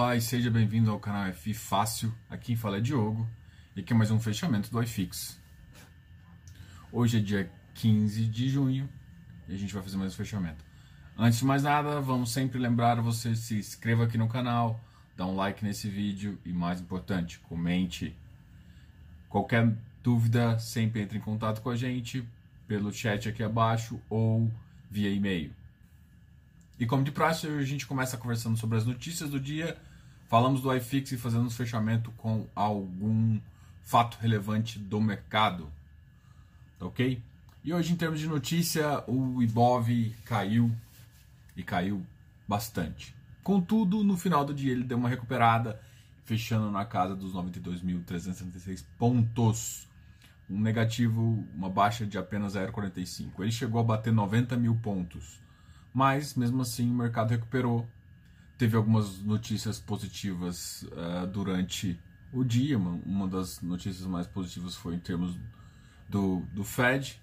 Olá e seja bem-vindo ao canal F Fácil. Aqui fala é Diogo e aqui é mais um fechamento do iFix. Hoje é dia 15 de junho e a gente vai fazer mais um fechamento. Antes de mais nada, vamos sempre lembrar você se inscreva aqui no canal, dá um like nesse vídeo e mais importante, comente. Qualquer dúvida, sempre entre em contato com a gente pelo chat aqui abaixo ou via e-mail. E como de praxe, a gente começa conversando sobre as notícias do dia, falamos do iFix e fazemos fechamento com algum fato relevante do mercado. Tá ok? E hoje, em termos de notícia, o Ibov caiu e caiu bastante. Contudo, no final do dia ele deu uma recuperada, fechando na casa dos 92.376 pontos. Um negativo, uma baixa de apenas 0,45. Ele chegou a bater 90 mil pontos mas mesmo assim o mercado recuperou. Teve algumas notícias positivas uh, durante o dia. Uma, uma, das notícias mais positivas foi em termos do, do Fed.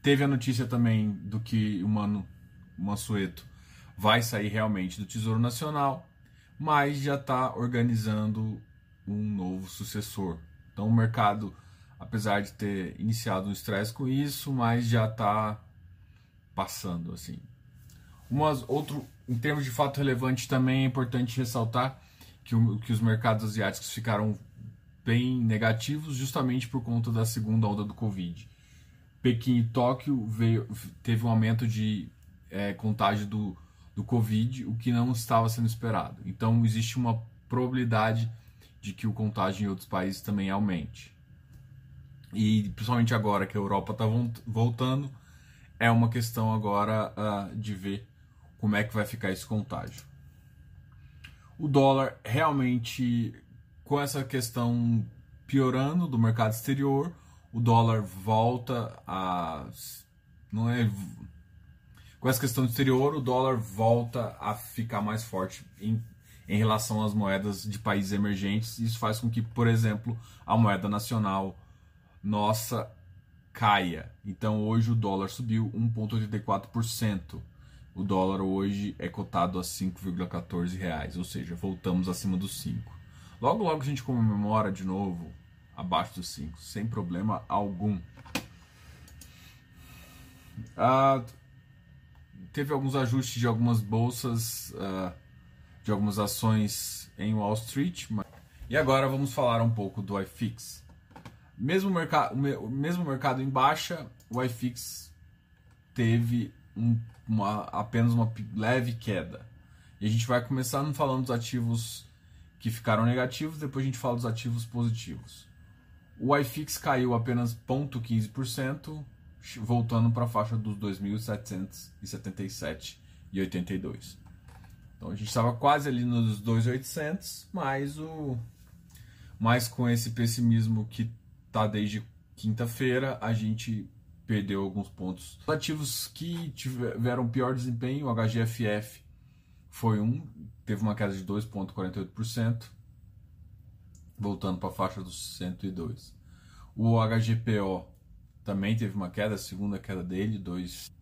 Teve a notícia também do que o Mano Mansueto vai sair realmente do Tesouro Nacional, mas já está organizando um novo sucessor. Então o mercado, apesar de ter iniciado um estresse com isso, mas já está passando assim. Umas, outro, em termos de fato relevante, também é importante ressaltar que, o, que os mercados asiáticos ficaram bem negativos justamente por conta da segunda onda do Covid. Pequim e Tóquio veio, teve um aumento de é, contágio do, do Covid, o que não estava sendo esperado. Então, existe uma probabilidade de que o contágio em outros países também aumente. E principalmente agora que a Europa está voltando, é uma questão agora uh, de ver como é que vai ficar esse contágio. O dólar realmente, com essa questão piorando do mercado exterior, o dólar volta a. Não é. Com essa questão exterior, o dólar volta a ficar mais forte em, em relação às moedas de países emergentes. Isso faz com que, por exemplo, a moeda nacional nossa caia. Então hoje o dólar subiu 1,84% o dólar hoje é cotado a 5,14 reais, ou seja, voltamos acima dos 5. Logo, logo a gente comemora de novo abaixo dos 5, sem problema algum. Ah, teve alguns ajustes de algumas bolsas, ah, de algumas ações em Wall Street. Mas... E agora vamos falar um pouco do iFix. Mesmo, mercado, mesmo mercado em baixa, o iFix teve um uma, apenas uma leve queda. E a gente vai começar falando dos ativos que ficaram negativos, depois a gente fala dos ativos positivos. O iFix caiu apenas 0,15%, voltando para a faixa dos 2.777,82. Então a gente estava quase ali nos 2.800, mas o mas com esse pessimismo que tá desde quinta-feira, a gente perdeu alguns pontos. Os ativos que tiveram pior desempenho, o HGFF foi um, teve uma queda de 2,48%, voltando para a faixa dos 102. O HGPO também teve uma queda, a segunda queda dele, 2,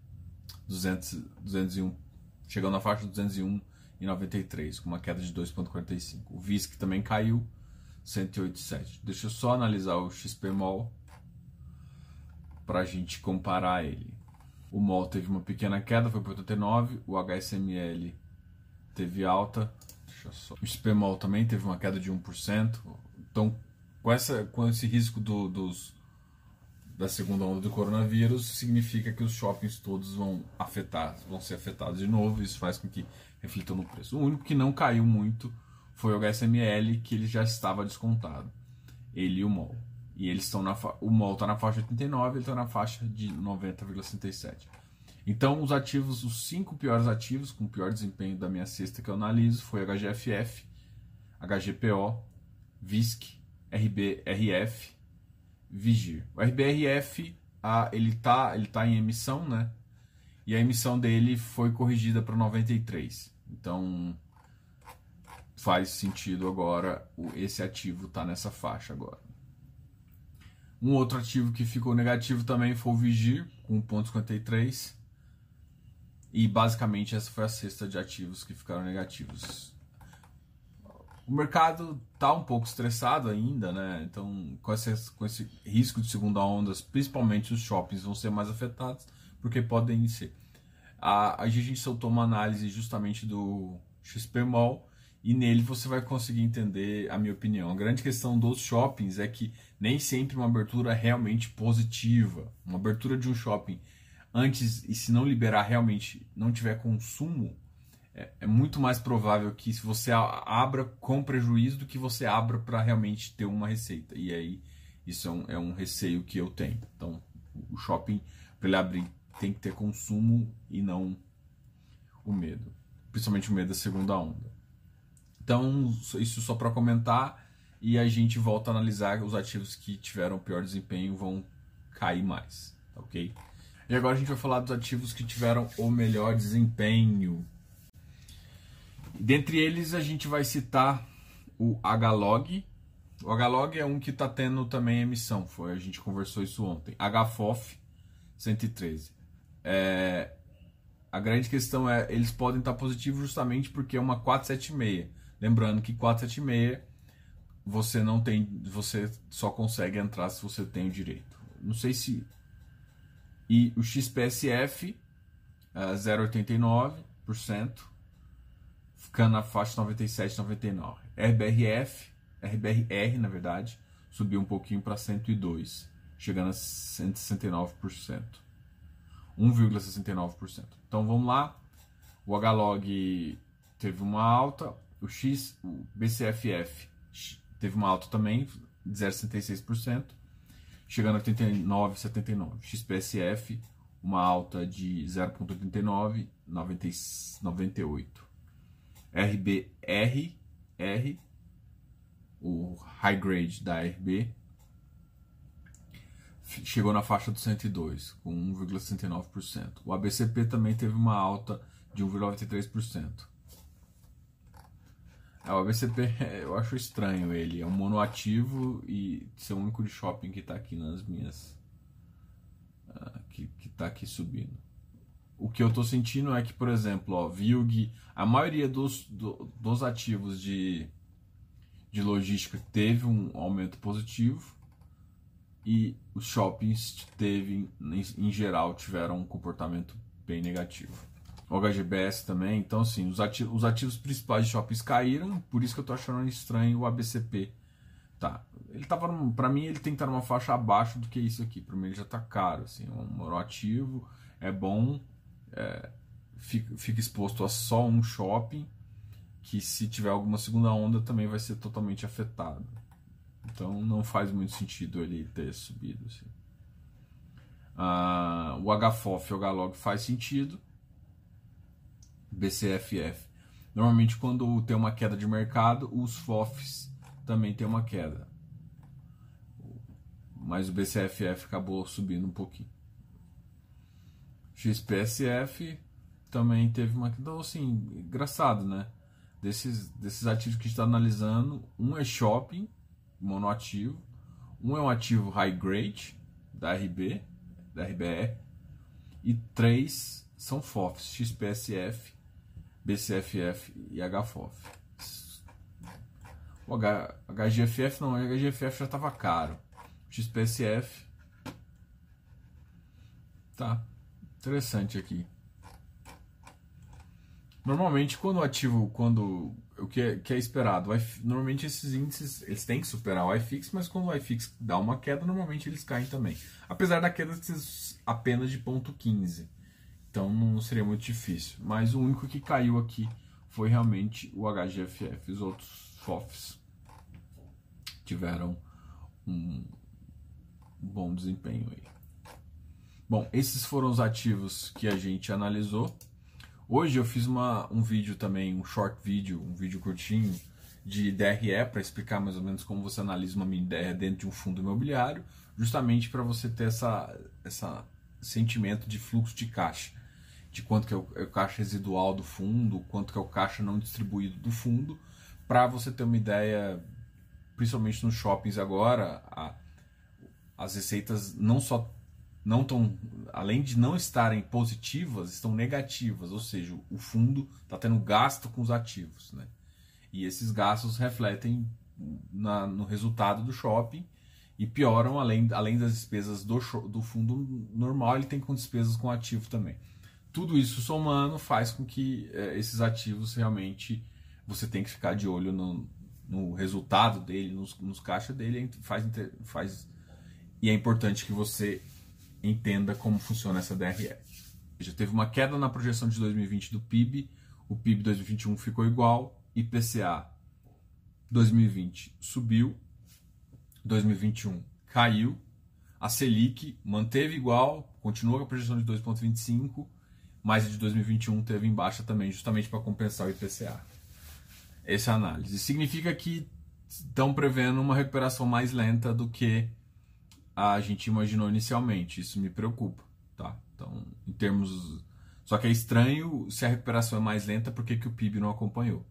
200, 201, chegando na faixa de 201,93, com uma queda de 2,45. O VISC também caiu, 108,7. Deixa eu só analisar o XPMOL para a gente comparar ele. O MOL teve uma pequena queda, foi para 89, o HSML teve alta, o SPMOL também teve uma queda de 1%. Então, com, essa, com esse risco do, dos, da segunda onda do coronavírus, significa que os shoppings todos vão afetar, vão ser afetados de novo, isso faz com que reflitam no preço. O único que não caiu muito foi o HSML, que ele já estava descontado, ele e o MOL. E eles estão na fa... o MOL está na faixa de 89, ele está na faixa de 90,67. Então, os ativos, os cinco piores ativos com pior desempenho da minha cesta que eu analiso foi HGFF, HGPO, VISC, RBRF, Vigir. O RBRF, a, ele está ele tá em emissão, né? E a emissão dele foi corrigida para 93. Então, faz sentido agora esse ativo tá nessa faixa agora. Um outro ativo que ficou negativo também foi o Vigir, com 1,53. E basicamente essa foi a cesta de ativos que ficaram negativos. O mercado está um pouco estressado ainda, né? Então, com esse, com esse risco de segunda onda, principalmente os shoppings vão ser mais afetados, porque podem ser. A, a gente soltou uma análise justamente do XP Mall e nele você vai conseguir entender a minha opinião. A grande questão dos shoppings é que nem sempre uma abertura realmente positiva. Uma abertura de um shopping antes e se não liberar realmente não tiver consumo, é, é muito mais provável que se você abra com prejuízo do que você abra para realmente ter uma receita. E aí isso é um, é um receio que eu tenho. Então o shopping para ele abrir tem que ter consumo e não o medo, principalmente o medo da segunda onda. Então, isso só para comentar e a gente volta a analisar os ativos que tiveram pior desempenho vão cair mais, ok? E agora a gente vai falar dos ativos que tiveram o melhor desempenho. Dentre eles a gente vai citar o HLOG. O HLOG é um que está tendo também emissão, foi a gente conversou isso ontem. HFOF 113. É, a grande questão é eles podem estar tá positivos justamente porque é uma 476 Lembrando que 476 você não tem, você só consegue entrar se você tem o direito. Não sei se e o XPSF uh, 0,89%, ficando na faixa 97,99. RBRF, RBRR na verdade, subiu um pouquinho para 102, chegando a 169%. 1,69%. Então vamos lá. O HLOG teve uma alta, o X, o BCFF teve uma alta também de 0,66%, chegando a 89,79. XPSF uma alta de 0,89, 98. RBR, R, o high grade da RB, chegou na faixa do 102, com 1,69%. O ABCP também teve uma alta de 1,93%. É, o ABCP, eu acho estranho ele. É um monoativo e ser o único de shopping que está aqui nas minhas. Uh, que, que tá aqui subindo. O que eu estou sentindo é que, por exemplo, ó, VILG, a maioria dos, do, dos ativos de, de logística teve um aumento positivo e os shoppings teve, em, em geral, tiveram um comportamento bem negativo o HGBS também. Então, assim, os ativos, os ativos principais de shoppings caíram, por isso que eu tô achando estranho o ABCP. Tá, ele tava, para mim, ele tem que estar numa faixa abaixo do que isso aqui. Para mim, ele já tá caro, assim, é um ativo, é bom, é, fica, fica exposto a só um shopping, que se tiver alguma segunda onda também vai ser totalmente afetado. Então, não faz muito sentido ele ter subido, assim. Ah, o HFOF e o HLOG faz sentido, BCFF. Normalmente, quando tem uma queda de mercado, os FOFs também tem uma queda. Mas o BCFF acabou subindo um pouquinho. XPSF também teve uma queda. Então, assim, engraçado, né? Desses, desses ativos que a gente está analisando, um é shopping, monoativo, um é um ativo high grade, da RB, da RBR, e três são FOFs, XPSF BCFF e HFOF. O H, HGFF não, o HGFF já estava caro. XPSF tá interessante aqui. Normalmente quando o ativo, quando o que é, que é esperado, normalmente esses índices eles têm que superar o iFix, mas quando o iFix dá uma queda, normalmente eles caem também. Apesar da queda apenas de ponto 15. Então não seria muito difícil. Mas o único que caiu aqui foi realmente o HGFF. Os outros FOFs tiveram um bom desempenho aí. Bom, esses foram os ativos que a gente analisou. Hoje eu fiz uma, um vídeo também, um short vídeo, um vídeo curtinho de DRE para explicar mais ou menos como você analisa uma mini DRE dentro de um fundo imobiliário, justamente para você ter essa, essa sentimento de fluxo de caixa de quanto que é o, é o caixa residual do fundo, quanto que é o caixa não distribuído do fundo, para você ter uma ideia, principalmente nos shoppings agora, a, as receitas não só não estão, além de não estarem positivas, estão negativas, ou seja, o fundo está tendo gasto com os ativos, né? E esses gastos refletem na, no resultado do shopping e pioram além, além das despesas do, do fundo normal, ele tem com despesas com ativo também. Tudo isso somando faz com que é, esses ativos realmente você tem que ficar de olho no, no resultado dele, nos, nos caixas dele, faz, faz e é importante que você entenda como funciona essa DRE. Já teve uma queda na projeção de 2020 do PIB, o PIB 2021 ficou igual, IPCA 2020 subiu, 2021 caiu, a Selic manteve igual, continua com a projeção de 2,25, mas de 2021 teve em baixa também, justamente para compensar o IPCA. Essa é análise. Significa que estão prevendo uma recuperação mais lenta do que a gente imaginou inicialmente. Isso me preocupa, tá? Então, em termos. Só que é estranho se a recuperação é mais lenta, por que, o PIB não acompanhou?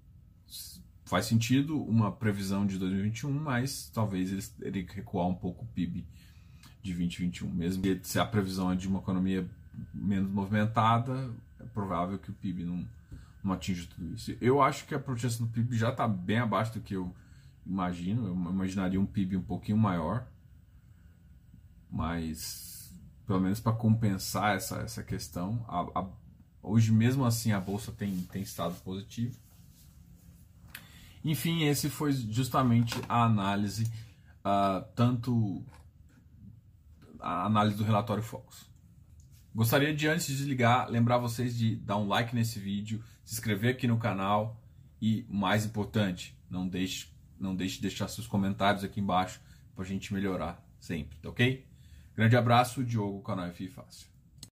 faz sentido uma previsão de 2021, mas talvez que recuar um pouco o PIB de 2021. Mesmo se a previsão é de uma economia menos movimentada, é provável que o PIB não, não atinja tudo isso. Eu acho que a projeção do PIB já está bem abaixo do que eu imagino. Eu imaginaria um PIB um pouquinho maior, mas pelo menos para compensar essa, essa questão, a, a, hoje mesmo assim a bolsa tem, tem estado positivo enfim, esse foi justamente a análise, uh, tanto a análise do relatório Focus. Gostaria de, antes de desligar, lembrar vocês de dar um like nesse vídeo, se inscrever aqui no canal e, mais importante, não deixe, não deixe de deixar seus comentários aqui embaixo para a gente melhorar sempre, tá ok? Grande abraço, Diogo, canal FI Fácil.